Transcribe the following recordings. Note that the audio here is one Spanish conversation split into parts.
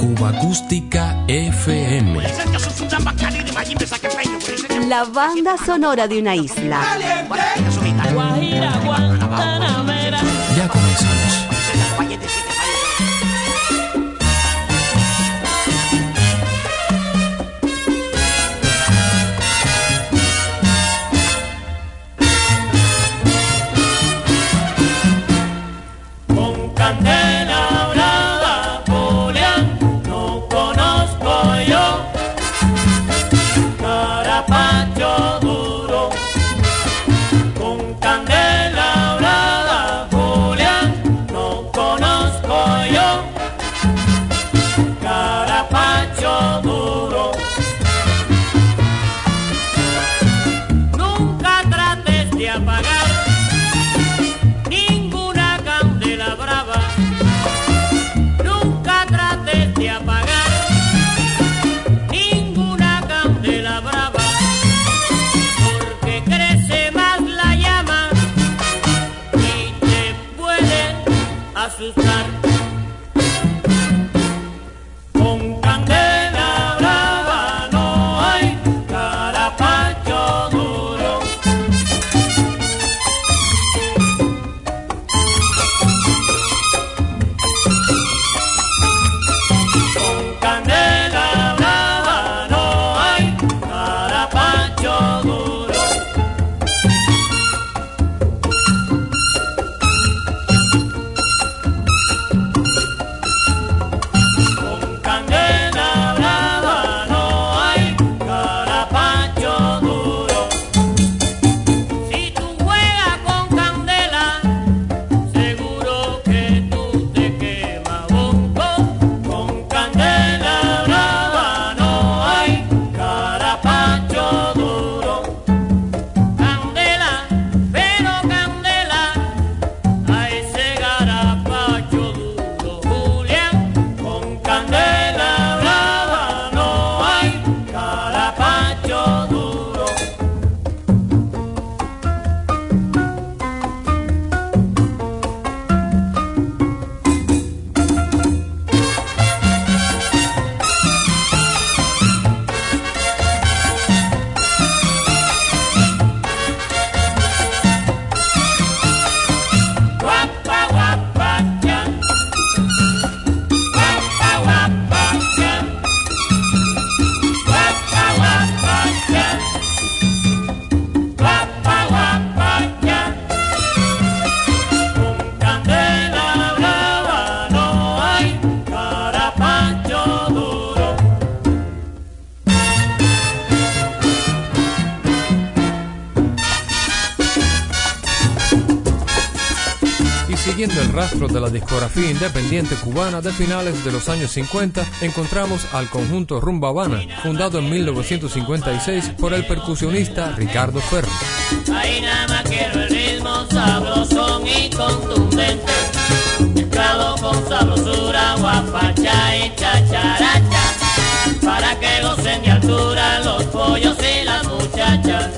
Cuba Acústica FM. La banda sonora de una isla. rastros de la discografía independiente cubana de finales de los años 50, encontramos al conjunto Rumba Habana, fundado en 1956 por el percusionista Ricardo Ferro. Ahí nada más quiero el ritmo sabrosón y contundente, mezclado con sabrosura, guapacha y chacharacha, para que gocen de altura los pollos y las muchachas.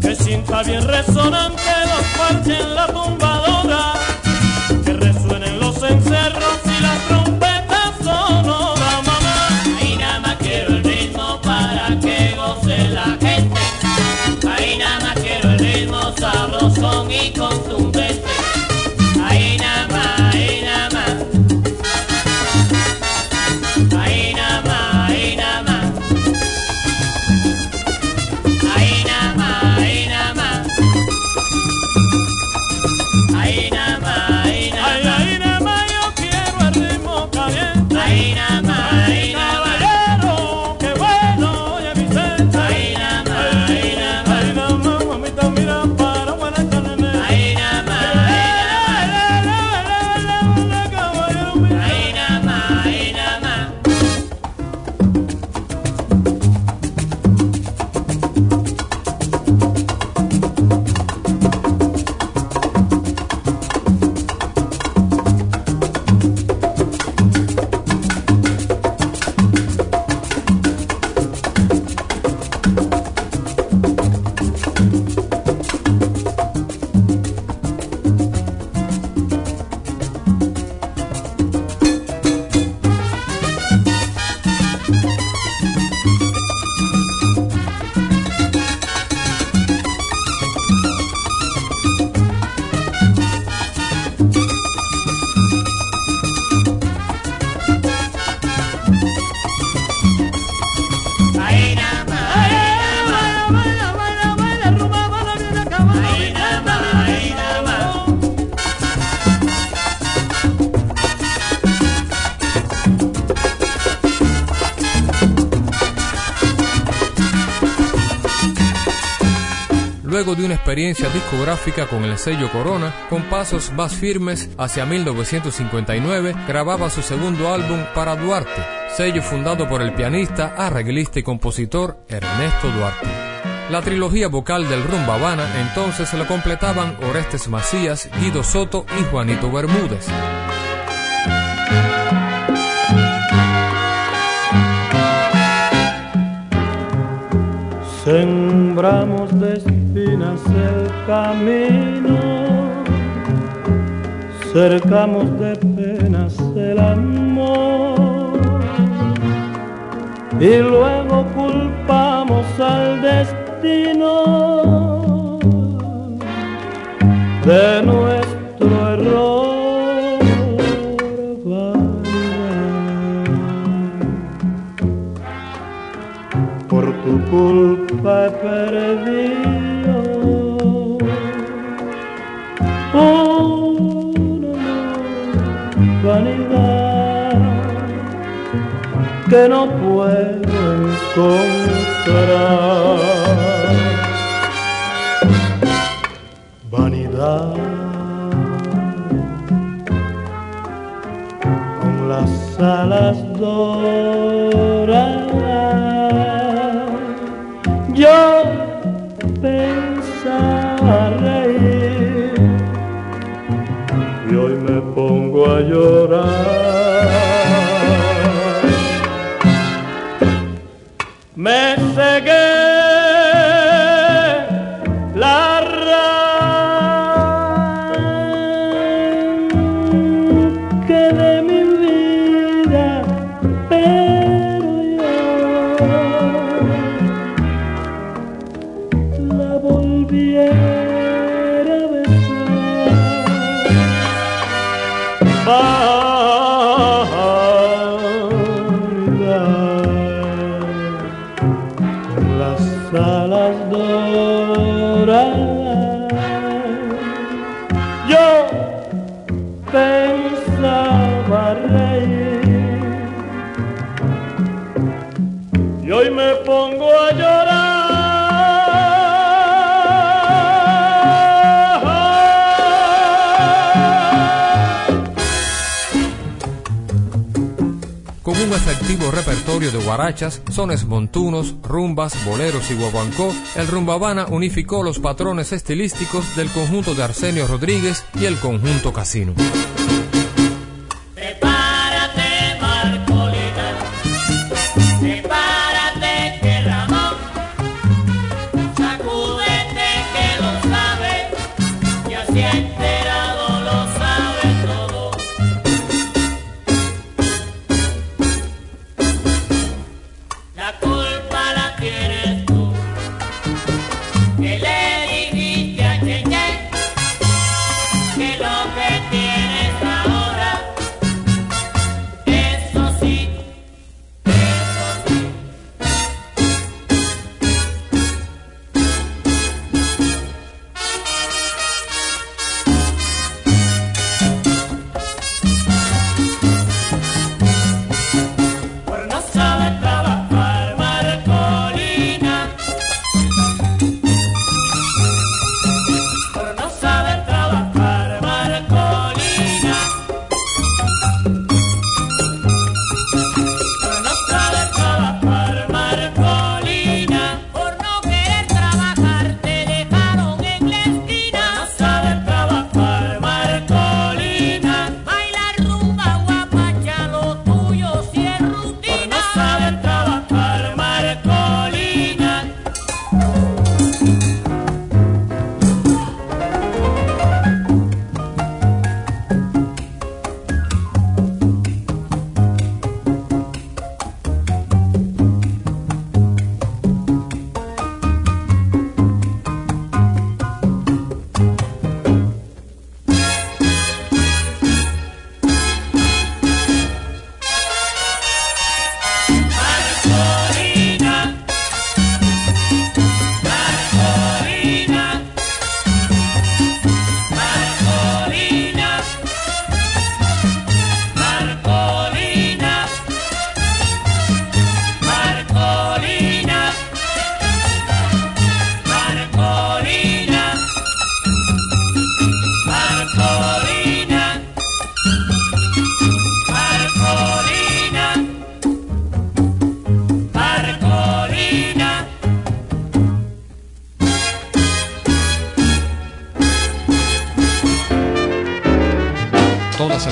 Que sienta bien resonante los parches en la tumba de una experiencia discográfica con el sello Corona, con pasos más firmes hacia 1959, grababa su segundo álbum para Duarte, sello fundado por el pianista, arreglista y compositor Ernesto Duarte. La trilogía vocal del Rumba Habana entonces la completaban Orestes Macías, Guido Soto y Juanito Bermúdez. Sembramos de espinas el camino, cercamos de penas el amor y luego culpamos al destino de nuestro error. tu culpa perdido una vanidad que no puedo encontrar. Vanidad con las alas doradas a llorar. Guarachas, sones montunos, rumbas, boleros y guaguancó, el Rumbabana unificó los patrones estilísticos del conjunto de Arsenio Rodríguez y el conjunto Casino.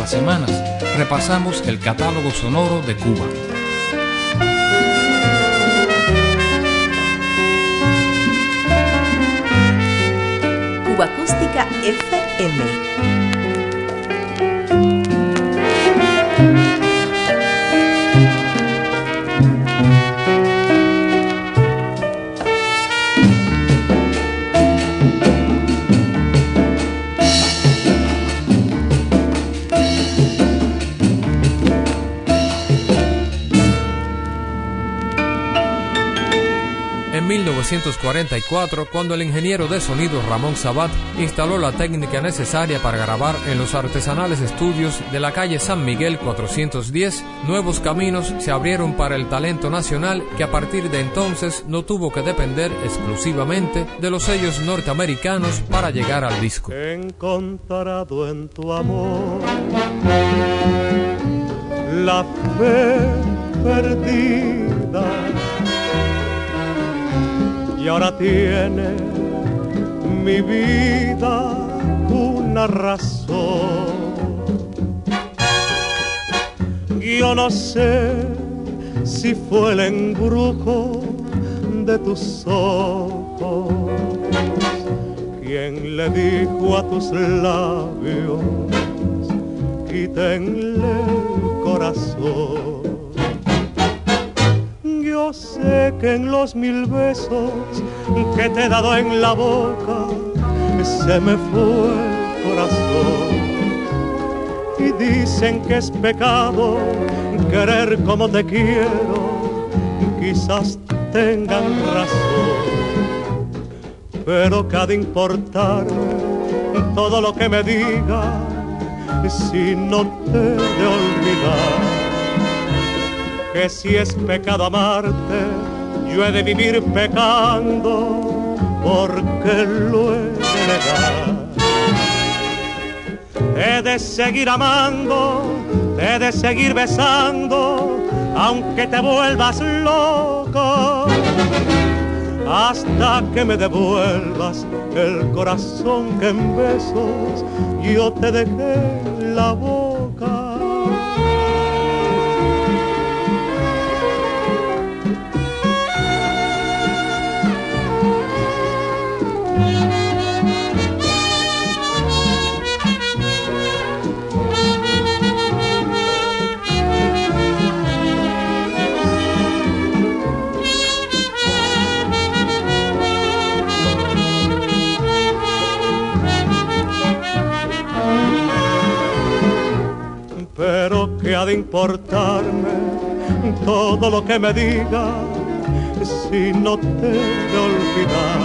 Semanas repasamos el catálogo sonoro de Cuba. Cuba Acústica FM. 1944, cuando el ingeniero de sonido Ramón Sabat instaló la técnica necesaria para grabar en los artesanales estudios de la calle San Miguel 410, nuevos caminos se abrieron para el talento nacional que a partir de entonces no tuvo que depender exclusivamente de los sellos norteamericanos para llegar al disco. Encontrado en tu amor la fe perdida y ahora tiene mi vida una razón. Yo no sé si fue el embrujo de tus ojos quien le dijo a tus labios, quítenle el corazón sé que en los mil besos que te he dado en la boca se me fue el corazón. Y dicen que es pecado querer como te quiero, quizás tengan razón. Pero cada importarme todo lo que me diga si no te de olvidar que si es pecado amarte, yo he de vivir pecando porque lo he de negar. He de seguir amando, he de seguir besando, aunque te vuelvas loco, hasta que me devuelvas el corazón que en besos yo te dejé la voz de importarme todo lo que me diga si no te de olvidar?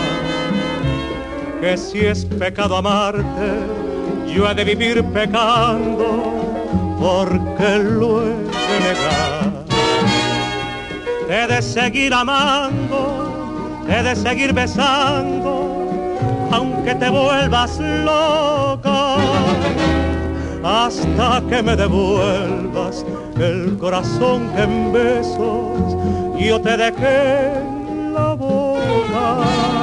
Que si es pecado amarte, yo he de vivir pecando porque lo he de negar. He de seguir amando, he de seguir besando, aunque te vuelvas loca hasta que me devuelvas el corazón que en besos yo te dejé la boca.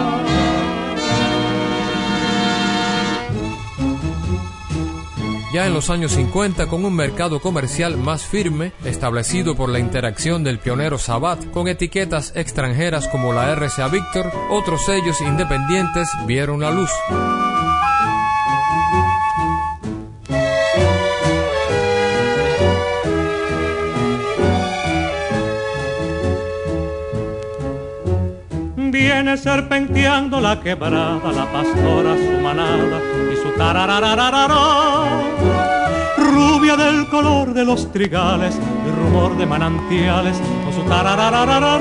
Ya en los años 50, con un mercado comercial más firme, establecido por la interacción del pionero Sabat con etiquetas extranjeras como la RCA Victor, otros sellos independientes vieron la luz. Viene serpenteando la quebrada, la pastora su manada y su tarararararara. Rubia del color de los trigales rumor de manantiales con su tarararararara.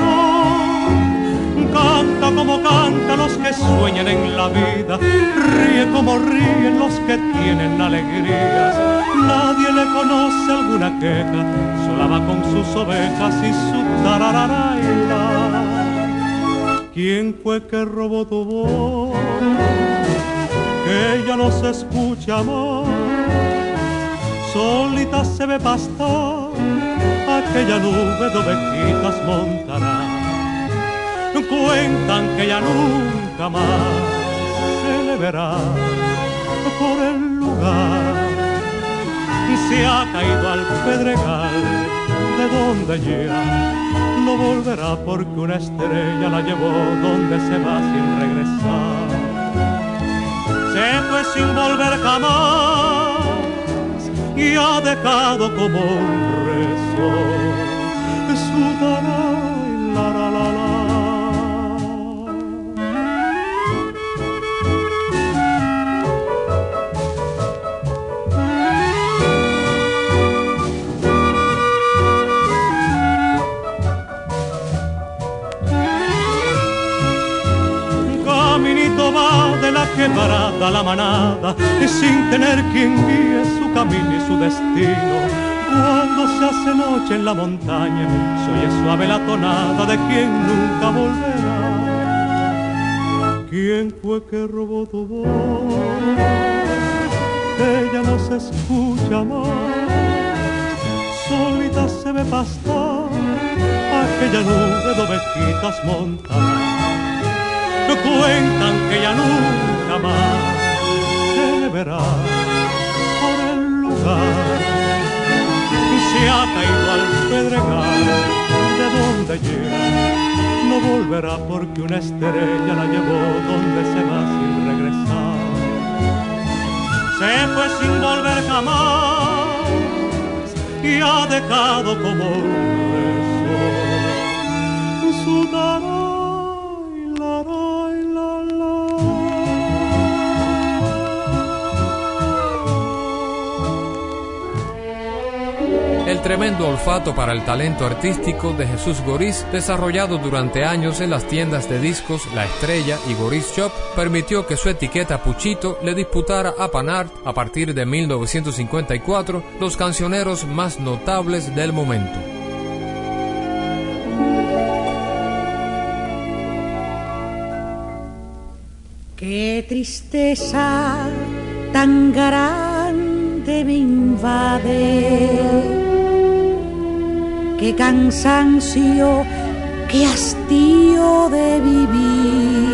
Canta como canta los que sueñan en la vida, ríe como ríen los que tienen alegrías. Nadie le conoce alguna queja, sola va con sus ovejas y su tarararaila. ¿Quién fue que robó tu voz? Que ya no se escucha más. Solita se ve pastar aquella nube de ovejitas montará. Cuentan que ya nunca más se le verá por el lugar. se ha caído al pedregal de donde ya no volverá porque una estrella la llevó donde se va sin regresar. Se fue sin volver jamás y ha dejado como un rezo quien guíe su camino y su destino. Cuando se hace noche en la montaña, se oye suave la tonada de quien nunca volverá. ¿Quién fue que robó tu voz? Ella no se escucha más, solita se ve pastar aquella nube de ovejitas montadas cuentan que ya nunca más se verá lugar y se ha caído al pedregal de donde llega no volverá porque una estrella la llevó donde se va sin regresar. Se fue sin volver jamás y ha dejado como un beso su El tremendo olfato para el talento artístico de Jesús Goriz, desarrollado durante años en las tiendas de discos La Estrella y Goriz Shop, permitió que su etiqueta Puchito le disputara a Panart a partir de 1954 los cancioneros más notables del momento. Qué tristeza tan grande me invade qué cansancio, qué hastío de vivir.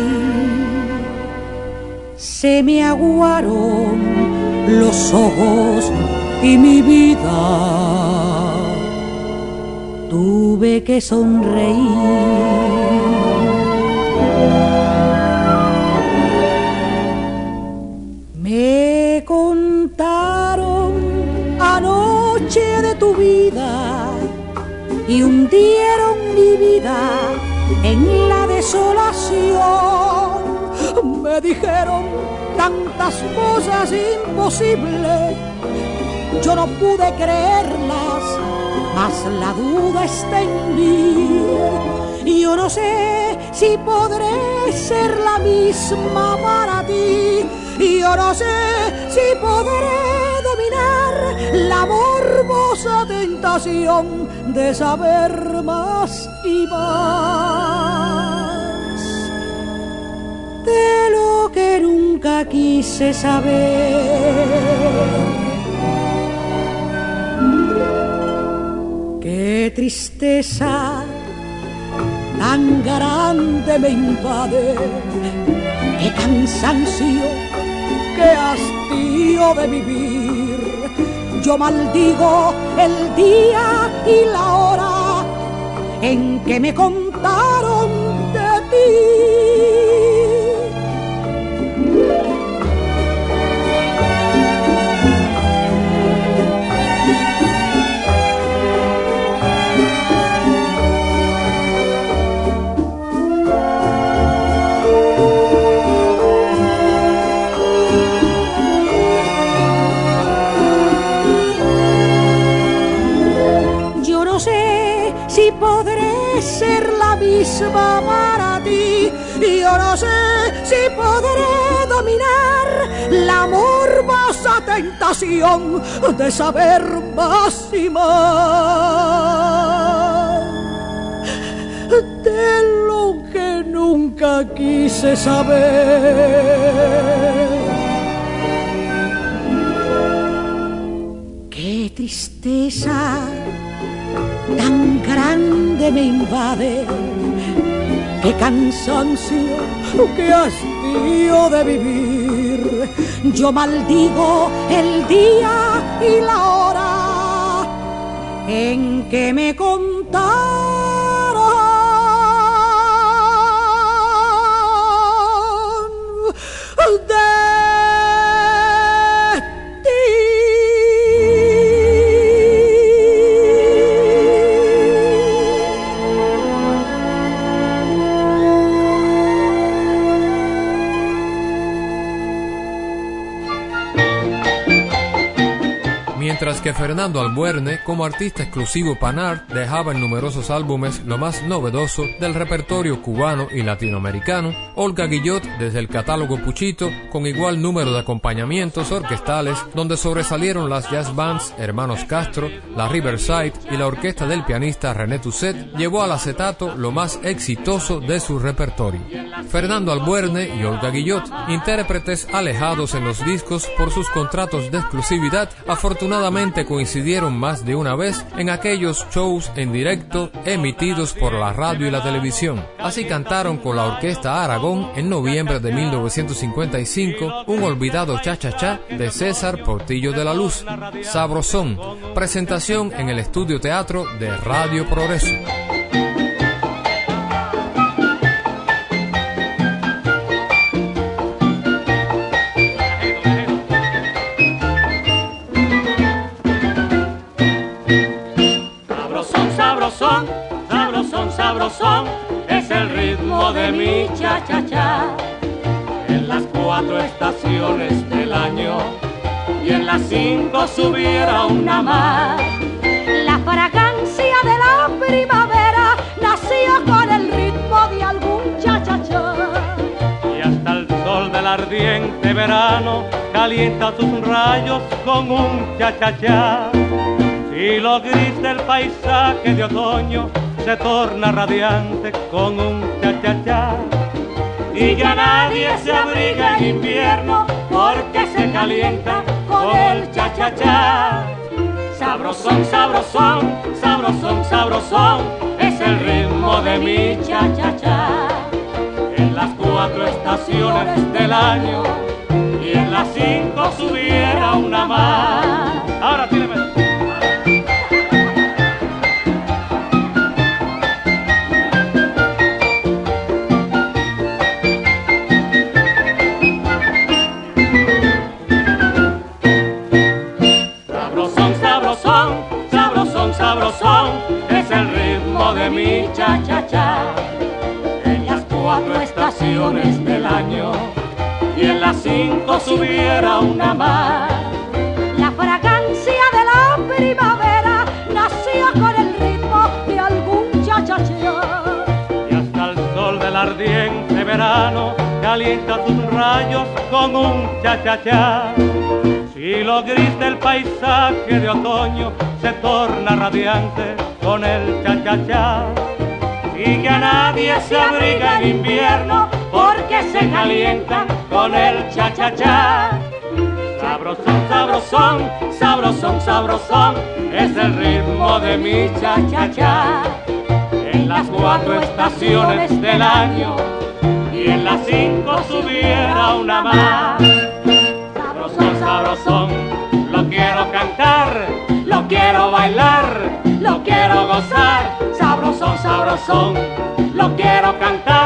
Se me aguaron los ojos y mi vida. Tuve que sonreír. Y hundieron mi vida en la desolación. Me dijeron tantas cosas imposibles, yo no pude creerlas, mas la duda está en mí. Y yo no sé si podré ser la misma para ti. Y yo no sé si podré la tentación de saber más y más de lo que nunca quise saber. Qué tristeza tan grande me invade, qué cansancio, qué hastío de vivir yo maldigo el día y la hora en que me contaron de saber más y más de lo que nunca quise saber. Qué tristeza tan grande me invade qué cansancio, qué hastío de vivir. yo maldigo el día y la hora en que me contaron que Fernando Albuerne, como artista exclusivo Panar, dejaba en numerosos álbumes lo más novedoso del repertorio cubano y latinoamericano, Olga Guillot desde el catálogo Puchito, con igual número de acompañamientos orquestales, donde sobresalieron las jazz bands Hermanos Castro, la Riverside y la orquesta del pianista René Tusset, llevó al acetato lo más exitoso de su repertorio. Fernando Albuerne y Olga Guillot, intérpretes alejados en los discos por sus contratos de exclusividad, afortunadamente coincidieron más de una vez en aquellos shows en directo emitidos por la radio y la televisión. Así cantaron con la Orquesta Aragón en noviembre de 1955 un olvidado cha-cha-cha de César Portillo de la Luz, Sabrosón, presentación en el estudio teatro de Radio Progreso. Ritmo de mi cha-cha-cha. En las cuatro estaciones del año y en las cinco subiera una más. La fragancia de la primavera nació con el ritmo de algún cha-cha-cha. Y hasta el sol del ardiente verano calienta sus rayos con un cha-cha-cha. Y lo gris del paisaje de otoño se torna radiante con un cha-cha-cha. Y ya nadie se abriga en invierno porque se calienta con el cha-cha-cha. Sabrosón, sabrosón, sabrosón, sabrosón, es el ritmo de mi cha-cha-cha. En las cuatro estaciones del año y en las cinco subiera una más. Paisaje de otoño se torna radiante con el cha-cha-cha. Y que a nadie se abriga en invierno porque se calienta con el cha-cha-cha. Sabrosón, sabrosón, sabrosón, sabrosón, es el ritmo de mi cha-cha-cha. En las cuatro estaciones del año y en las cinco subiera una más. Cantar. Lo quiero bailar, lo quiero gozar, sabrosón, sabrosón, lo quiero cantar,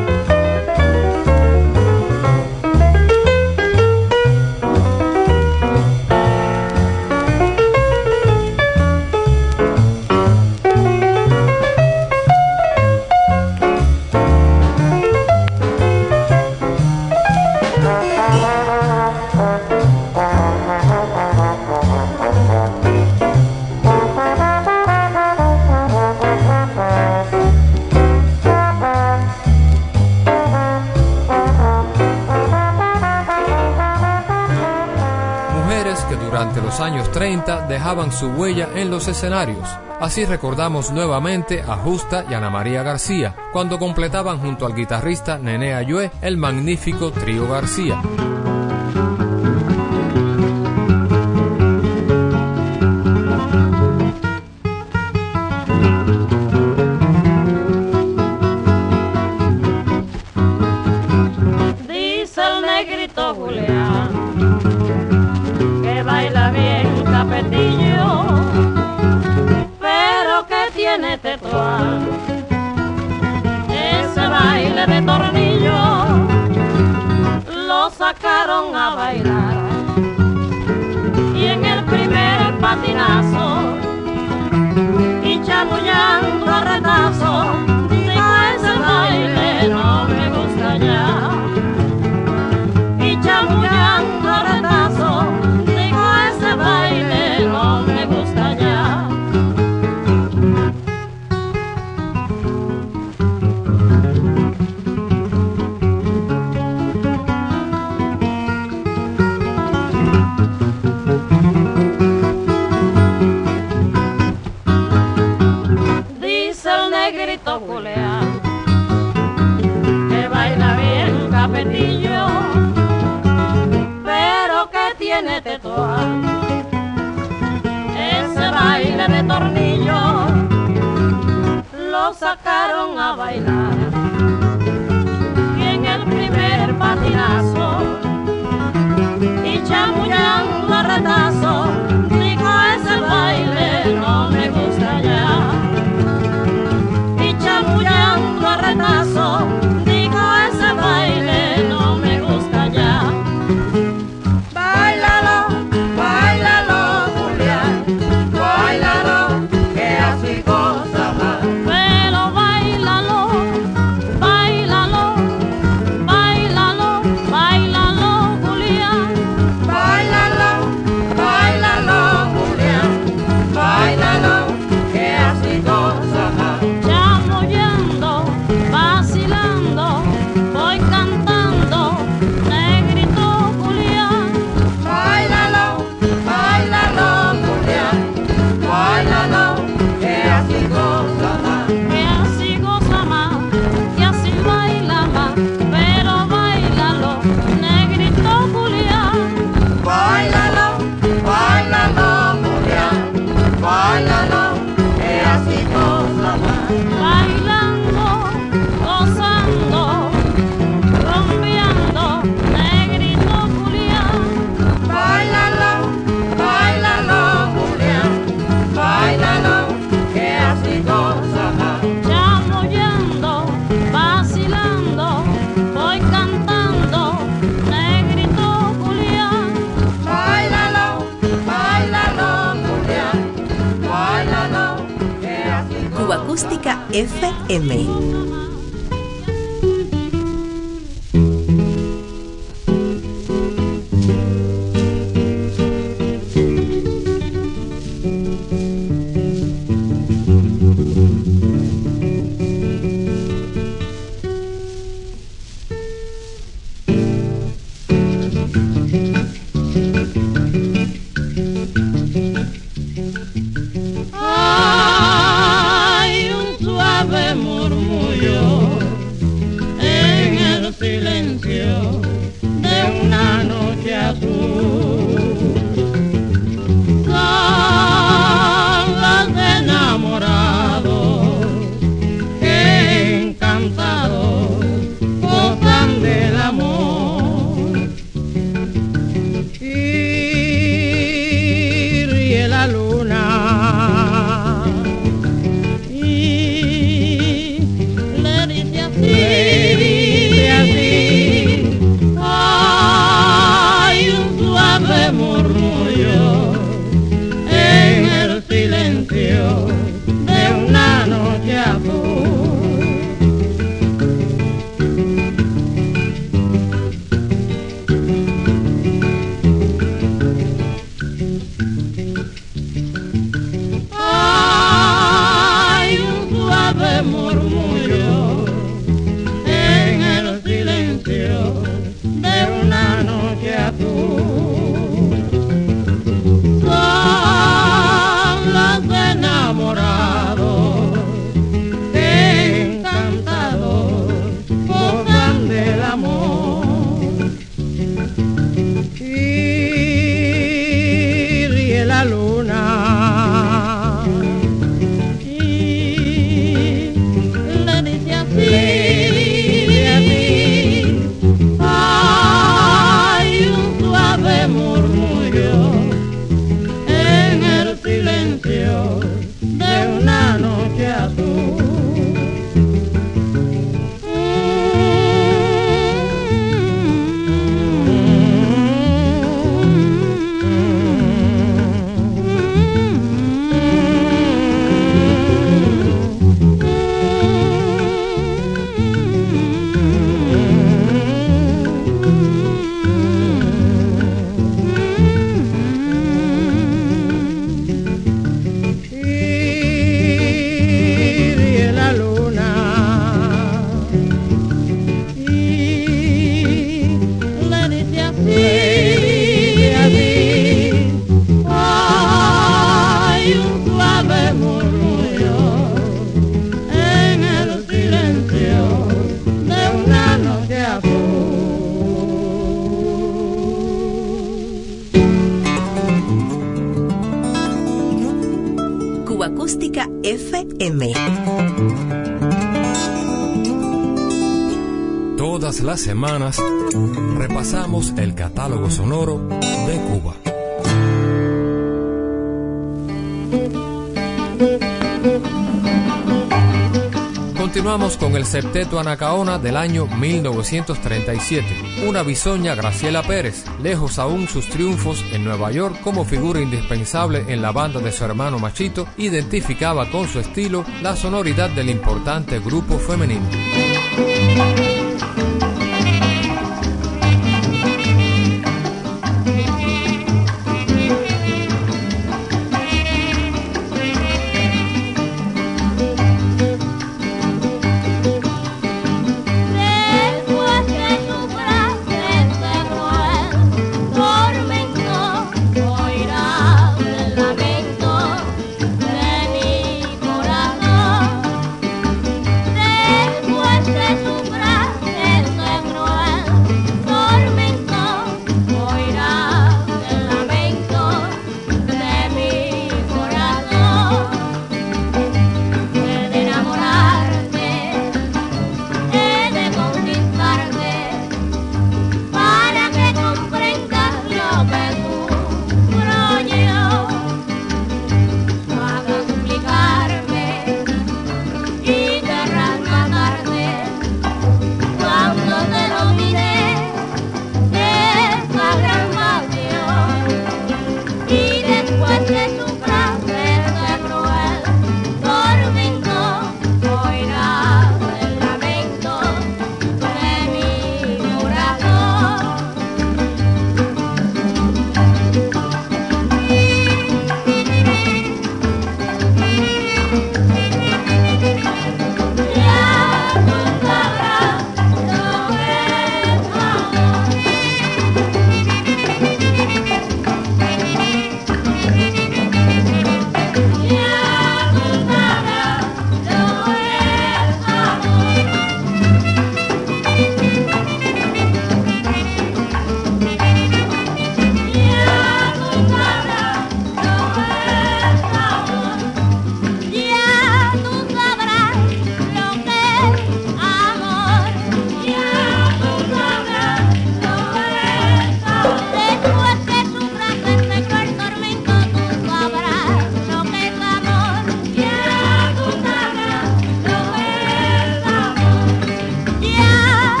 Dejaban su huella en los escenarios. Así recordamos nuevamente a Justa y Ana María García, cuando completaban junto al guitarrista Nene Ayue el magnífico trío García. Ese baile de tornillo lo sacaron a bailar. Y en el primer patinazo y chamullando a retazo, tornillo lo sacaron a bailar. Y en el primer patinazo y chamullando a retazo dijo ese baile no FM. Semanas repasamos el catálogo sonoro de Cuba. Continuamos con el septeto Anacaona del año 1937. Una bisoña Graciela Pérez, lejos aún sus triunfos en Nueva York como figura indispensable en la banda de su hermano Machito, identificaba con su estilo la sonoridad del importante grupo femenino.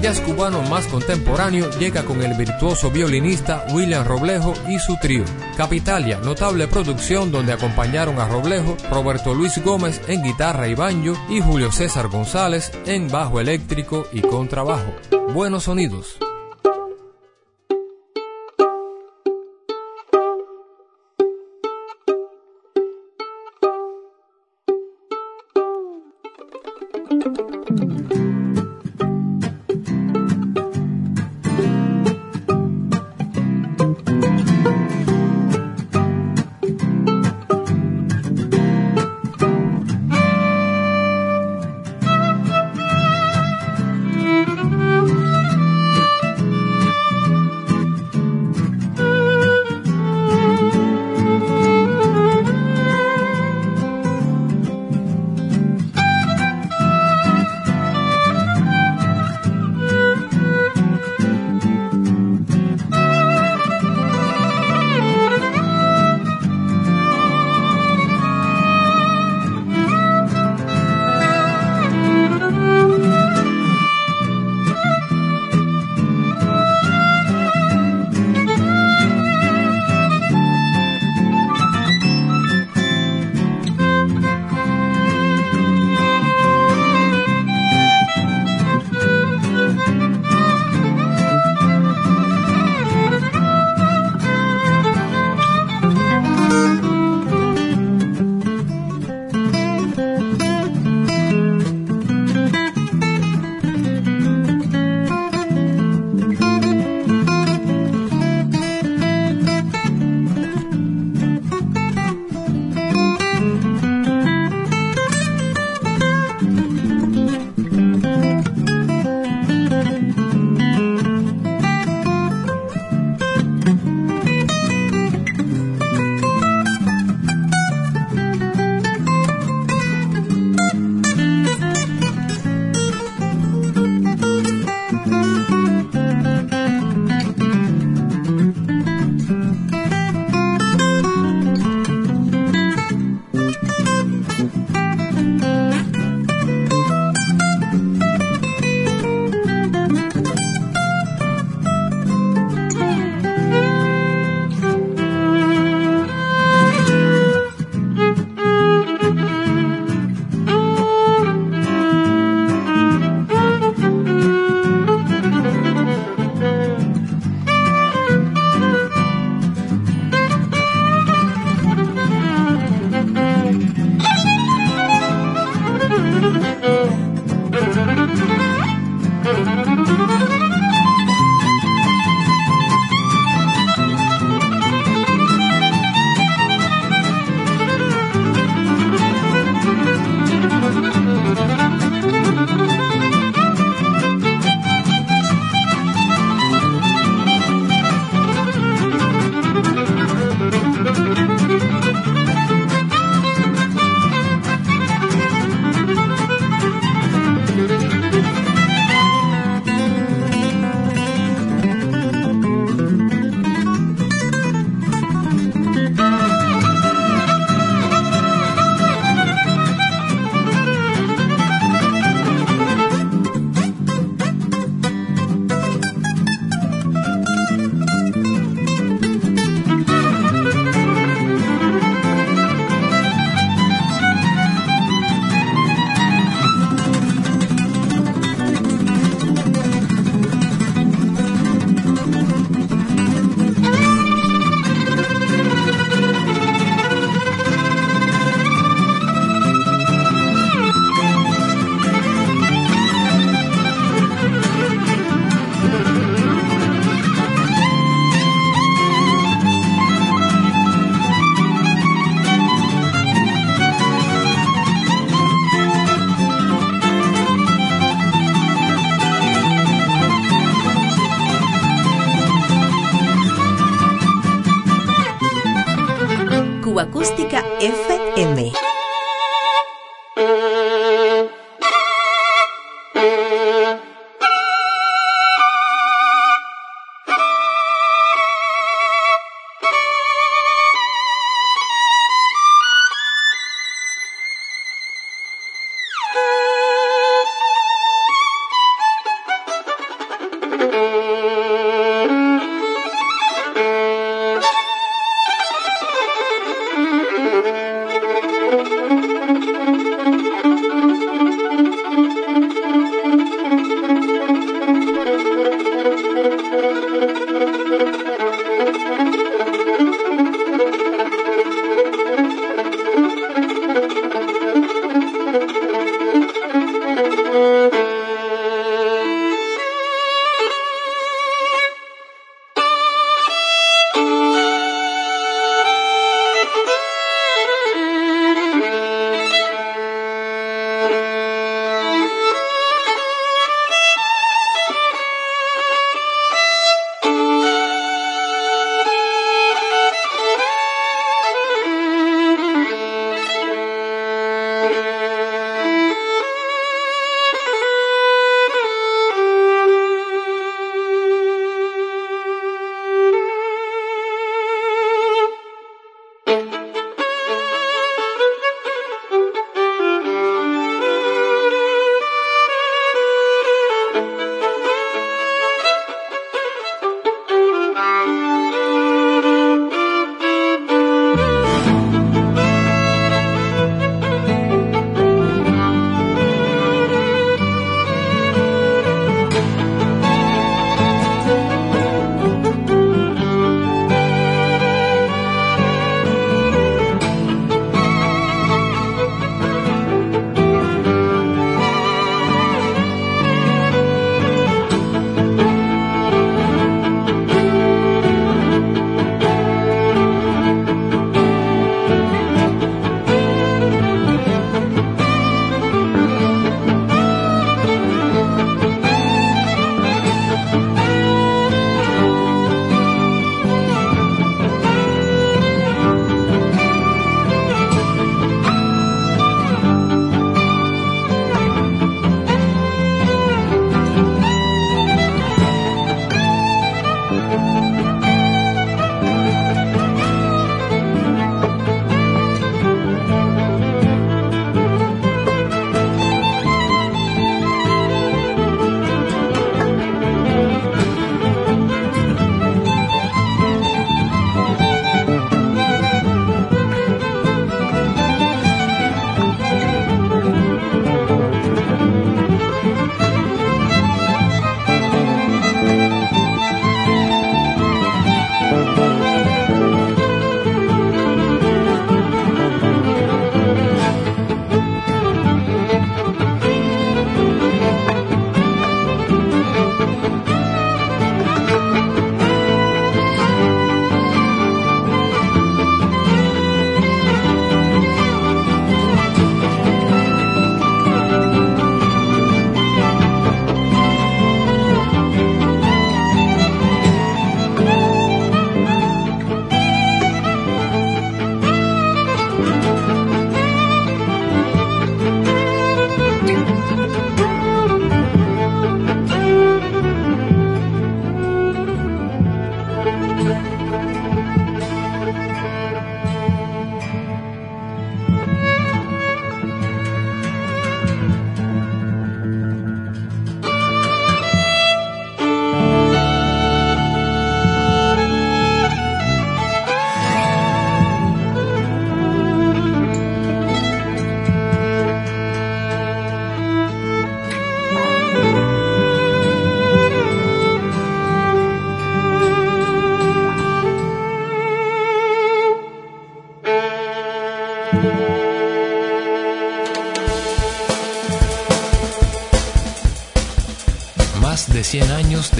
el jazz cubano más contemporáneo llega con el virtuoso violinista William Roblejo y su trío. Capitalia, notable producción donde acompañaron a Roblejo, Roberto Luis Gómez en guitarra y banjo y Julio César González en bajo eléctrico y contrabajo. Buenos sonidos.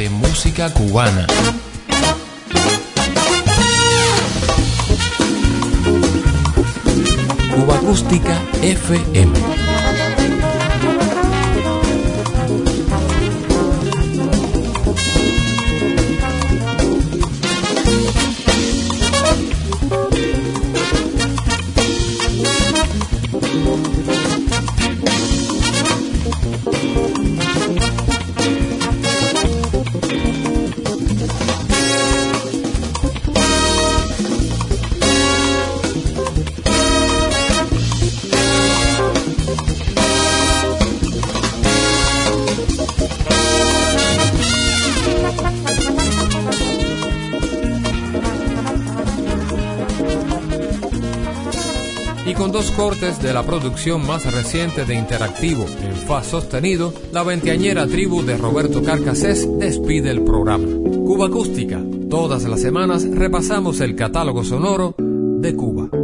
Música cubana. Cuba Acústica FM. Cortes de la producción más reciente de Interactivo en Fa sostenido, la veinteañera tribu de Roberto Carcasés despide el programa. Cuba Acústica. Todas las semanas repasamos el catálogo sonoro de Cuba.